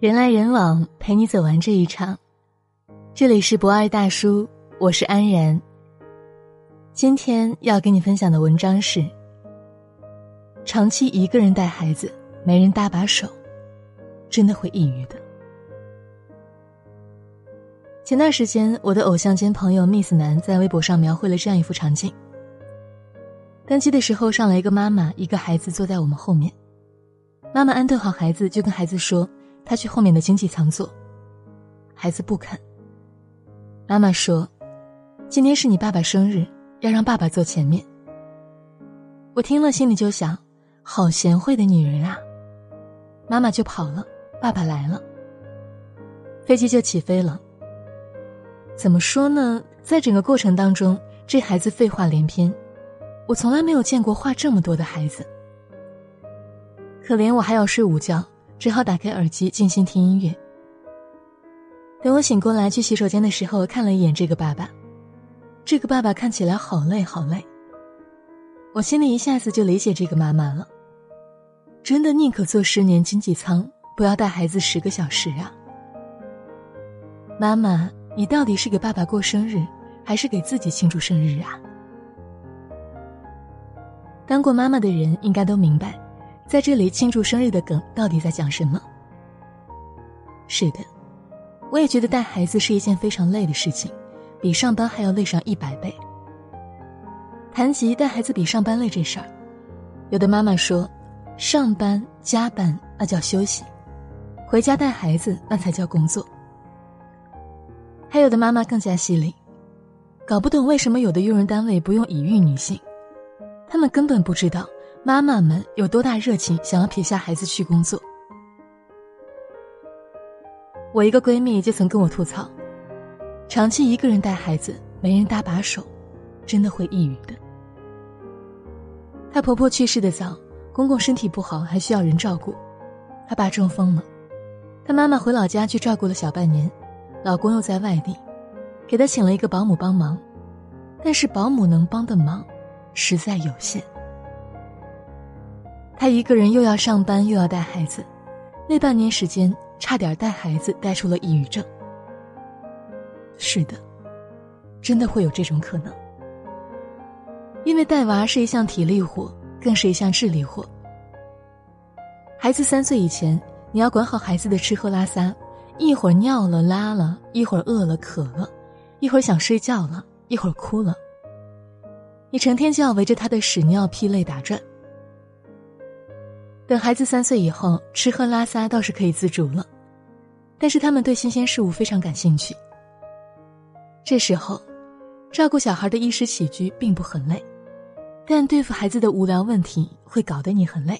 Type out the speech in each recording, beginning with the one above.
人来人往，陪你走完这一场。这里是博爱大叔，我是安然。今天要跟你分享的文章是：长期一个人带孩子，没人搭把手，真的会抑郁的。前段时间，我的偶像兼朋友 Miss 男在微博上描绘了这样一幅场景：登机的时候，上来一个妈妈，一个孩子坐在我们后面。妈妈安顿好孩子，就跟孩子说。他去后面的经济舱坐，孩子不肯。妈妈说：“今天是你爸爸生日，要让爸爸坐前面。”我听了心里就想，好贤惠的女人啊！妈妈就跑了，爸爸来了，飞机就起飞了。怎么说呢？在整个过程当中，这孩子废话连篇，我从来没有见过话这么多的孩子。可怜我还要睡午觉。只好打开耳机静心听音乐。等我醒过来去洗手间的时候，看了一眼这个爸爸，这个爸爸看起来好累好累。我心里一下子就理解这个妈妈了，真的宁可坐十年经济舱，不要带孩子十个小时啊！妈妈，你到底是给爸爸过生日，还是给自己庆祝生日啊？当过妈妈的人应该都明白。在这里庆祝生日的梗到底在讲什么？是的，我也觉得带孩子是一件非常累的事情，比上班还要累上一百倍。谈及带孩子比上班累这事儿，有的妈妈说，上班加班那叫休息，回家带孩子那才叫工作。还有的妈妈更加犀利，搞不懂为什么有的用人单位不用已育女性，他们根本不知道。妈妈们有多大热情，想要撇下孩子去工作？我一个闺蜜就曾跟我吐槽，长期一个人带孩子，没人搭把手，真的会抑郁的。她婆婆去世的早，公公身体不好，还需要人照顾，她爸中风了，她妈妈回老家去照顾了小半年，老公又在外地，给她请了一个保姆帮忙，但是保姆能帮的忙，实在有限。他一个人又要上班又要带孩子，那半年时间差点带孩子带出了抑郁症。是的，真的会有这种可能，因为带娃是一项体力活，更是一项智力活。孩子三岁以前，你要管好孩子的吃喝拉撒，一会儿尿了拉了，一会儿饿了渴了，一会儿想睡觉了，一会儿哭了，你成天就要围着他的屎尿屁泪打转。等孩子三岁以后，吃喝拉撒倒是可以自主了，但是他们对新鲜事物非常感兴趣。这时候，照顾小孩的衣食起居并不很累，但对付孩子的无聊问题会搞得你很累。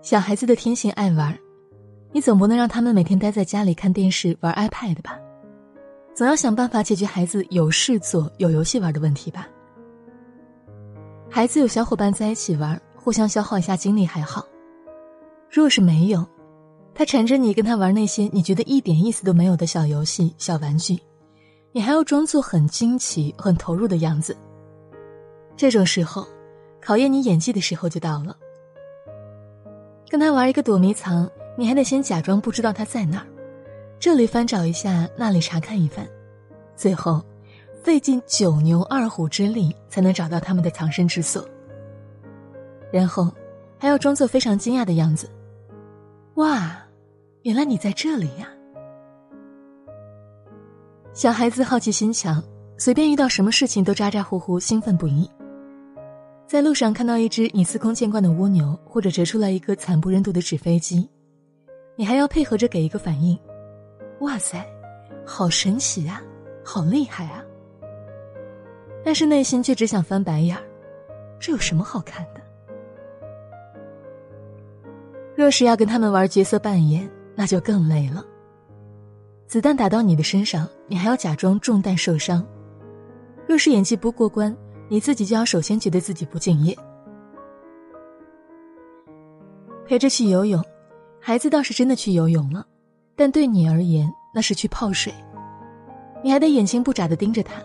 小孩子的天性爱玩，你总不能让他们每天待在家里看电视玩 iPad 吧？总要想办法解决孩子有事做、有游戏玩的问题吧？孩子有小伙伴在一起玩，互相消耗一下精力还好。若是没有，他缠着你跟他玩那些你觉得一点意思都没有的小游戏、小玩具，你还要装作很惊奇、很投入的样子。这种时候，考验你演技的时候就到了。跟他玩一个躲迷藏，你还得先假装不知道他在哪儿，这里翻找一下，那里查看一番，最后。费尽九牛二虎之力才能找到他们的藏身之所，然后还要装作非常惊讶的样子。哇，原来你在这里呀！小孩子好奇心强，随便遇到什么事情都咋咋呼呼，兴奋不已。在路上看到一只你司空见惯的蜗牛，或者折出来一个惨不忍睹的纸飞机，你还要配合着给一个反应。哇塞，好神奇啊，好厉害啊！但是内心却只想翻白眼儿，这有什么好看的？若是要跟他们玩角色扮演，那就更累了。子弹打到你的身上，你还要假装中弹受伤。若是演技不过关，你自己就要首先觉得自己不敬业。陪着去游泳，孩子倒是真的去游泳了，但对你而言那是去泡水，你还得眼睛不眨的盯着他。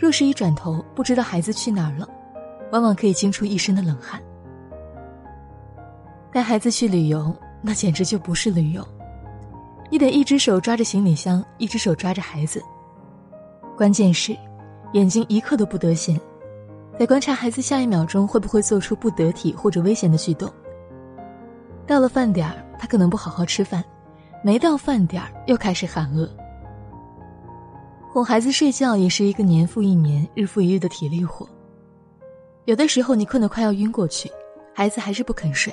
若是一转头不知道孩子去哪儿了，往往可以惊出一身的冷汗。带孩子去旅游，那简直就不是旅游。你得一只手抓着行李箱，一只手抓着孩子。关键是，眼睛一刻都不得闲，在观察孩子下一秒钟会不会做出不得体或者危险的举动。到了饭点儿，他可能不好好吃饭；没到饭点儿，又开始喊饿。哄孩子睡觉也是一个年复一年、日复一日的体力活。有的时候你困得快要晕过去，孩子还是不肯睡。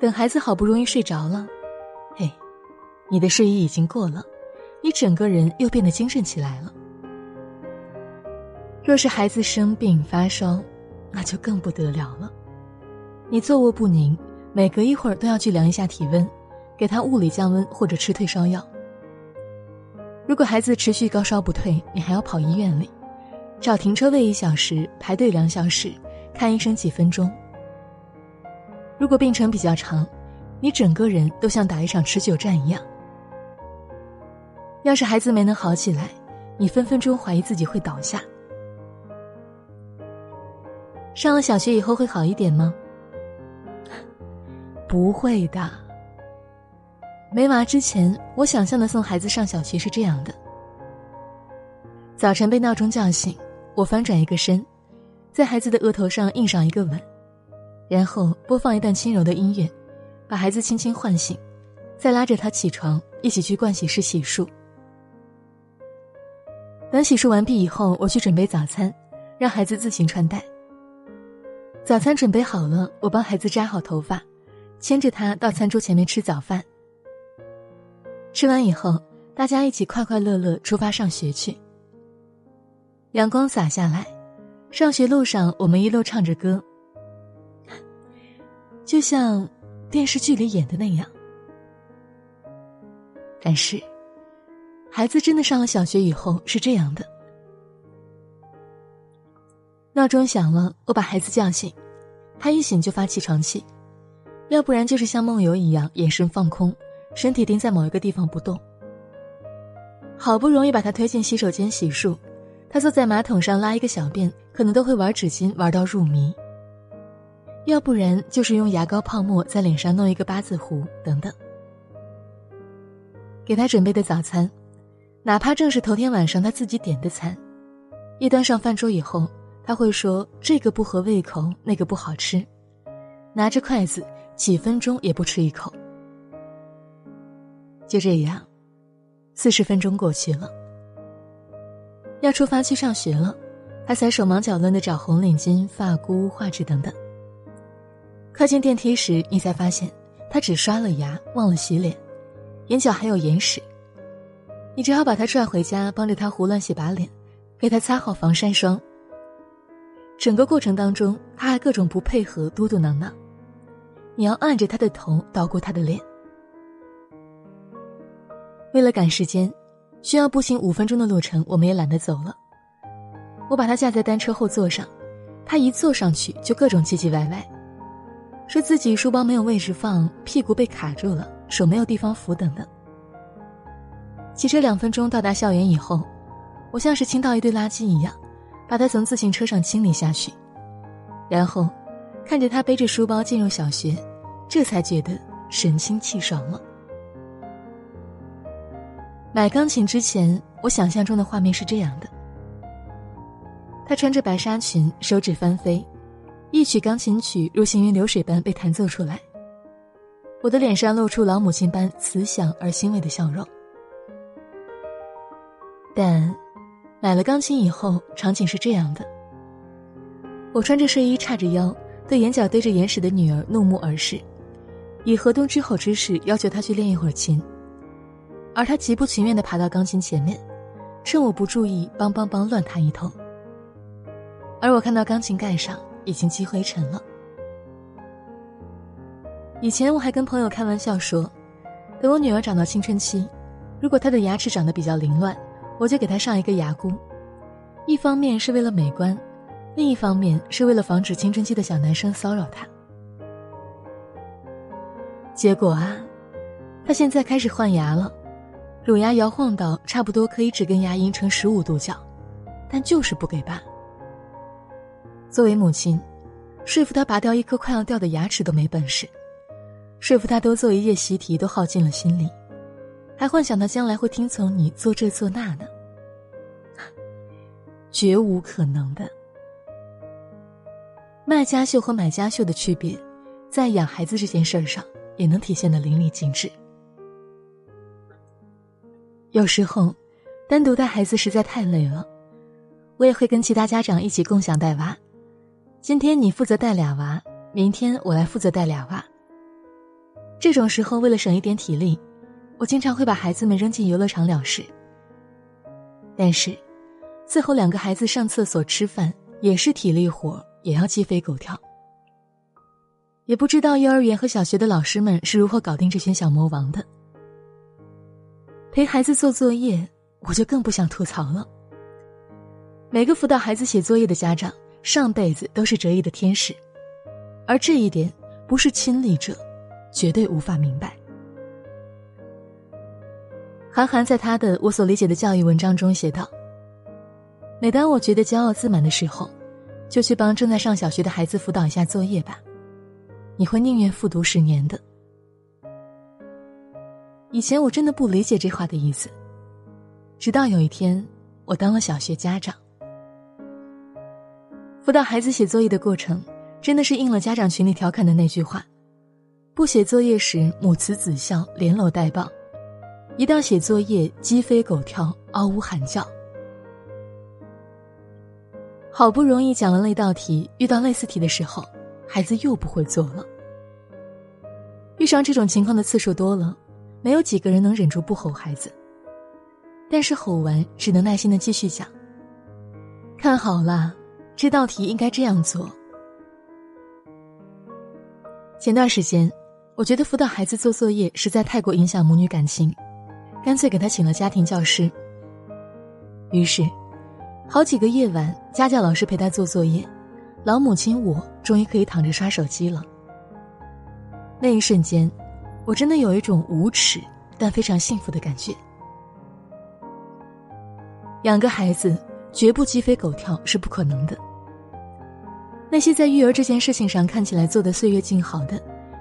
等孩子好不容易睡着了，嘿。你的睡意已经过了，你整个人又变得精神起来了。若是孩子生病发烧，那就更不得了了。你坐卧不宁，每隔一会儿都要去量一下体温，给他物理降温或者吃退烧药。如果孩子持续高烧不退，你还要跑医院里，找停车位一小时，排队两小时，看医生几分钟。如果病程比较长，你整个人都像打一场持久战一样。要是孩子没能好起来，你分分钟怀疑自己会倒下。上了小学以后会好一点吗？不会的。没娃之前，我想象的送孩子上小学是这样的：早晨被闹钟叫醒，我翻转一个身，在孩子的额头上印上一个吻，然后播放一段轻柔的音乐，把孩子轻轻唤醒，再拉着他起床，一起去盥洗室洗漱。等洗漱完毕以后，我去准备早餐，让孩子自行穿戴。早餐准备好了，我帮孩子扎好头发，牵着他到餐桌前面吃早饭。吃完以后，大家一起快快乐乐出发上学去。阳光洒下来，上学路上我们一路唱着歌，就像电视剧里演的那样。但是。孩子真的上了小学以后是这样的：闹钟响了，我把孩子叫醒，他一醒就发起床气，要不然就是像梦游一样，眼神放空，身体钉在某一个地方不动。好不容易把他推进洗手间洗漱，他坐在马桶上拉一个小便，可能都会玩纸巾玩到入迷。要不然就是用牙膏泡沫在脸上弄一个八字胡等等。给他准备的早餐。哪怕正是头天晚上他自己点的餐，一端上饭桌以后，他会说这个不合胃口，那个不好吃，拿着筷子几分钟也不吃一口。就这样，四十分钟过去了，要出发去上学了，他才手忙脚乱的找红领巾、发箍、画纸等等。快进电梯时，你才发现他只刷了牙，忘了洗脸，眼角还有眼屎。你只好把他拽回家，帮着他胡乱洗把脸，给他擦好防晒霜。整个过程当中，他还各种不配合，嘟嘟囔囔。你要按着他的头，捣鼓他的脸。为了赶时间，需要步行五分钟的路程，我们也懒得走了。我把他架在单车后座上，他一坐上去就各种唧唧歪歪，说自己书包没有位置放，屁股被卡住了，手没有地方扶等等。骑车两分钟到达校园以后，我像是清倒一堆垃圾一样，把他从自行车上清理下去，然后看着他背着书包进入小学，这才觉得神清气爽了。买钢琴之前，我想象中的画面是这样的：他穿着白纱裙，手指翻飞，一曲钢琴曲如行云流水般被弹奏出来，我的脸上露出老母亲般慈祥而欣慰的笑容。但，买了钢琴以后，场景是这样的：我穿着睡衣，叉着腰，对眼角堆着眼屎的女儿怒目而视，以河东之吼之势要求她去练一会儿琴，而他极不情愿地爬到钢琴前面，趁我不注意，梆梆梆乱弹一通。而我看到钢琴盖上已经积灰尘了。以前我还跟朋友开玩笑说，等我女儿长到青春期，如果她的牙齿长得比较凌乱。我就给她上一个牙箍，一方面是为了美观，另一方面是为了防止青春期的小男生骚扰她。结果啊，他现在开始换牙了，乳牙摇晃到差不多可以只跟牙龈成十五度角，但就是不给拔。作为母亲，说服他拔掉一颗快要掉的牙齿都没本事，说服他多做一页习题都耗尽了心力，还幻想他将来会听从你做这做那呢？绝无可能的。卖家秀和买家秀的区别，在养孩子这件事儿上也能体现的淋漓尽致。有时候，单独带孩子实在太累了，我也会跟其他家长一起共享带娃。今天你负责带俩娃，明天我来负责带俩娃。这种时候，为了省一点体力，我经常会把孩子们扔进游乐场了事。但是。最后两个孩子上厕所、吃饭也是体力活，也要鸡飞狗跳。也不知道幼儿园和小学的老师们是如何搞定这群小魔王的。陪孩子做作业，我就更不想吐槽了。每个辅导孩子写作业的家长，上辈子都是折翼的天使，而这一点不是亲历者，绝对无法明白。韩寒在他的《我所理解的教育》文章中写道。每当我觉得骄傲自满的时候，就去帮正在上小学的孩子辅导一下作业吧。你会宁愿复读十年的。以前我真的不理解这话的意思，直到有一天我当了小学家长，辅导孩子写作业的过程，真的是应了家长群里调侃的那句话：不写作业时母慈子孝，连搂带抱；一到写作业，鸡飞狗跳，嗷呜喊叫。好不容易讲了那道题，遇到类似题的时候，孩子又不会做了。遇上这种情况的次数多了，没有几个人能忍住不吼孩子。但是吼完，只能耐心的继续讲。看好了，这道题应该这样做。前段时间，我觉得辅导孩子做作业实在太过影响母女感情，干脆给他请了家庭教师。于是。好几个夜晚，家教老师陪他做作业，老母亲我终于可以躺着刷手机了。那一瞬间，我真的有一种无耻但非常幸福的感觉。养个孩子绝不鸡飞狗跳是不可能的。那些在育儿这件事情上看起来做的岁月静好的，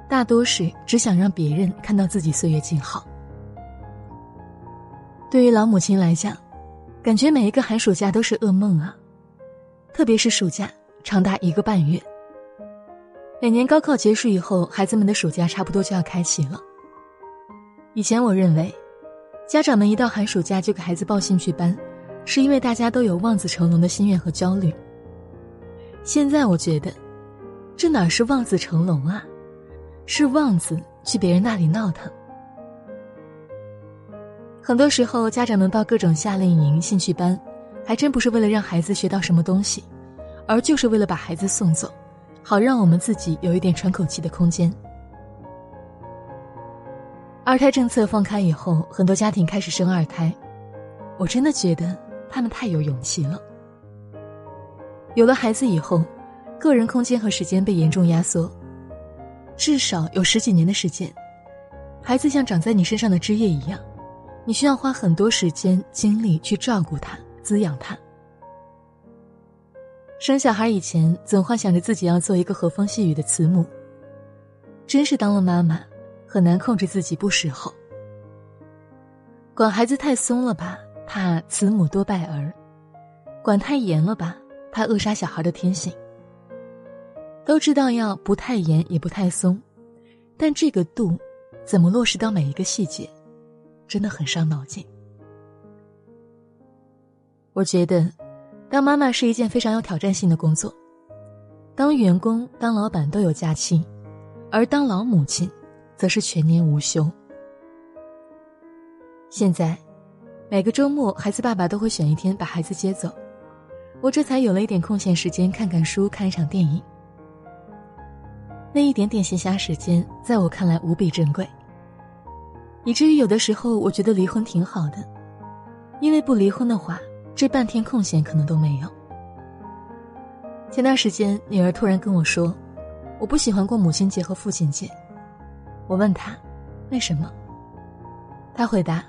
大多是只想让别人看到自己岁月静好。对于老母亲来讲。感觉每一个寒暑假都是噩梦啊，特别是暑假长达一个半月。每年高考结束以后，孩子们的暑假差不多就要开启了。以前我认为，家长们一到寒暑假就给孩子报兴趣班，是因为大家都有望子成龙的心愿和焦虑。现在我觉得，这哪是望子成龙啊，是望子去别人那里闹腾。很多时候，家长们报各种夏令营、兴趣班，还真不是为了让孩子学到什么东西，而就是为了把孩子送走，好让我们自己有一点喘口气的空间。二胎政策放开以后，很多家庭开始生二胎，我真的觉得他们太有勇气了。有了孩子以后，个人空间和时间被严重压缩，至少有十几年的时间，孩子像长在你身上的枝叶一样。你需要花很多时间精力去照顾他、滋养他。生小孩以前，总幻想着自己要做一个和风细雨的慈母。真是当了妈妈，很难控制自己不时候。管孩子太松了吧，怕慈母多败儿；管太严了吧，怕扼杀小孩的天性。都知道要不太严也不太松，但这个度，怎么落实到每一个细节？真的很伤脑筋。我觉得，当妈妈是一件非常有挑战性的工作。当员工、当老板都有假期，而当老母亲，则是全年无休。现在，每个周末，孩子爸爸都会选一天把孩子接走，我这才有了一点空闲时间，看看书，看一场电影。那一点点闲暇时间，在我看来无比珍贵。以至于有的时候，我觉得离婚挺好的，因为不离婚的话，这半天空闲可能都没有。前段时间，女儿突然跟我说：“我不喜欢过母亲节和父亲节。”我问她：“为什么？”她回答：“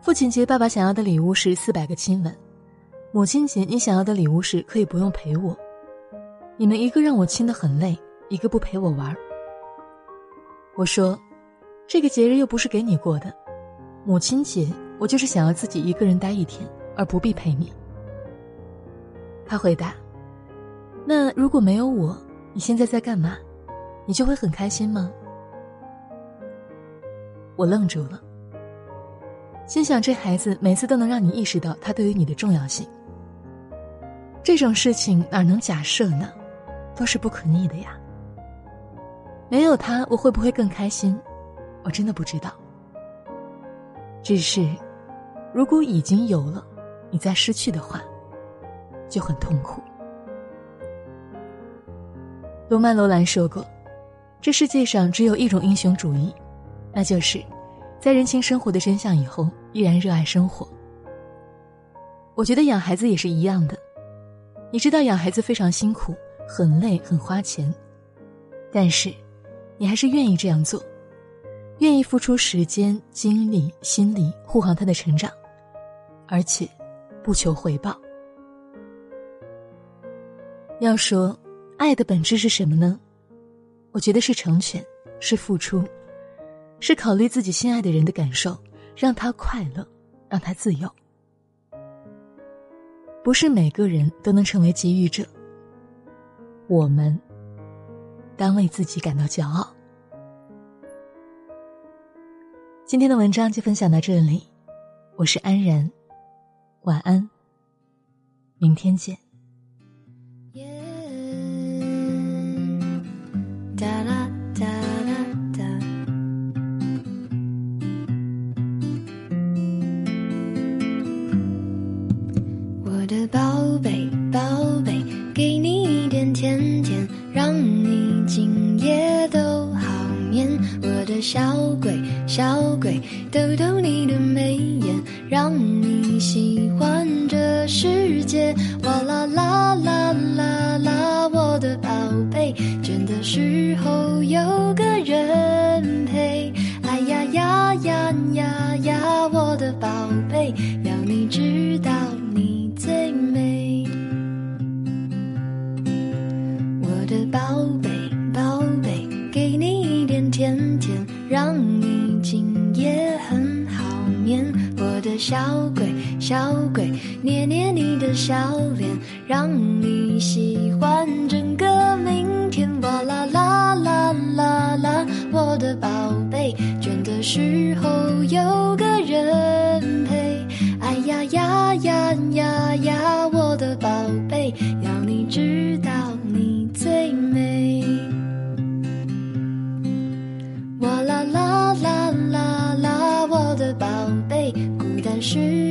父亲节爸爸想要的礼物是四百个亲吻，母亲节你想要的礼物是可以不用陪我。你们一个让我亲的很累，一个不陪我玩。”我说：“这个节日又不是给你过的，母亲节我就是想要自己一个人待一天，而不必陪你。”他回答：“那如果没有我，你现在在干嘛？你就会很开心吗？”我愣住了，心想：这孩子每次都能让你意识到他对于你的重要性。这种事情哪能假设呢？都是不可逆的呀。没有他，我会不会更开心？我真的不知道。只是，如果已经有了，你再失去的话，就很痛苦。罗曼·罗兰说过：“这世界上只有一种英雄主义，那就是在认清生活的真相以后，依然热爱生活。”我觉得养孩子也是一样的。你知道养孩子非常辛苦，很累，很花钱，但是。你还是愿意这样做，愿意付出时间、精力、心力护航他的成长，而且不求回报。要说爱的本质是什么呢？我觉得是成全，是付出，是考虑自己心爱的人的感受，让他快乐，让他自由。不是每个人都能成为给予者，我们。当为自己感到骄傲。今天的文章就分享到这里，我是安然，晚安，明天见。小鬼，捏捏你的小脸，让你喜欢整个明天。哇啦啦啦啦啦，我的宝贝，倦的时候有个人陪。哎呀呀呀呀呀，我的宝贝，要你知道你最美。哇啦啦啦啦啦，我的宝贝，孤单时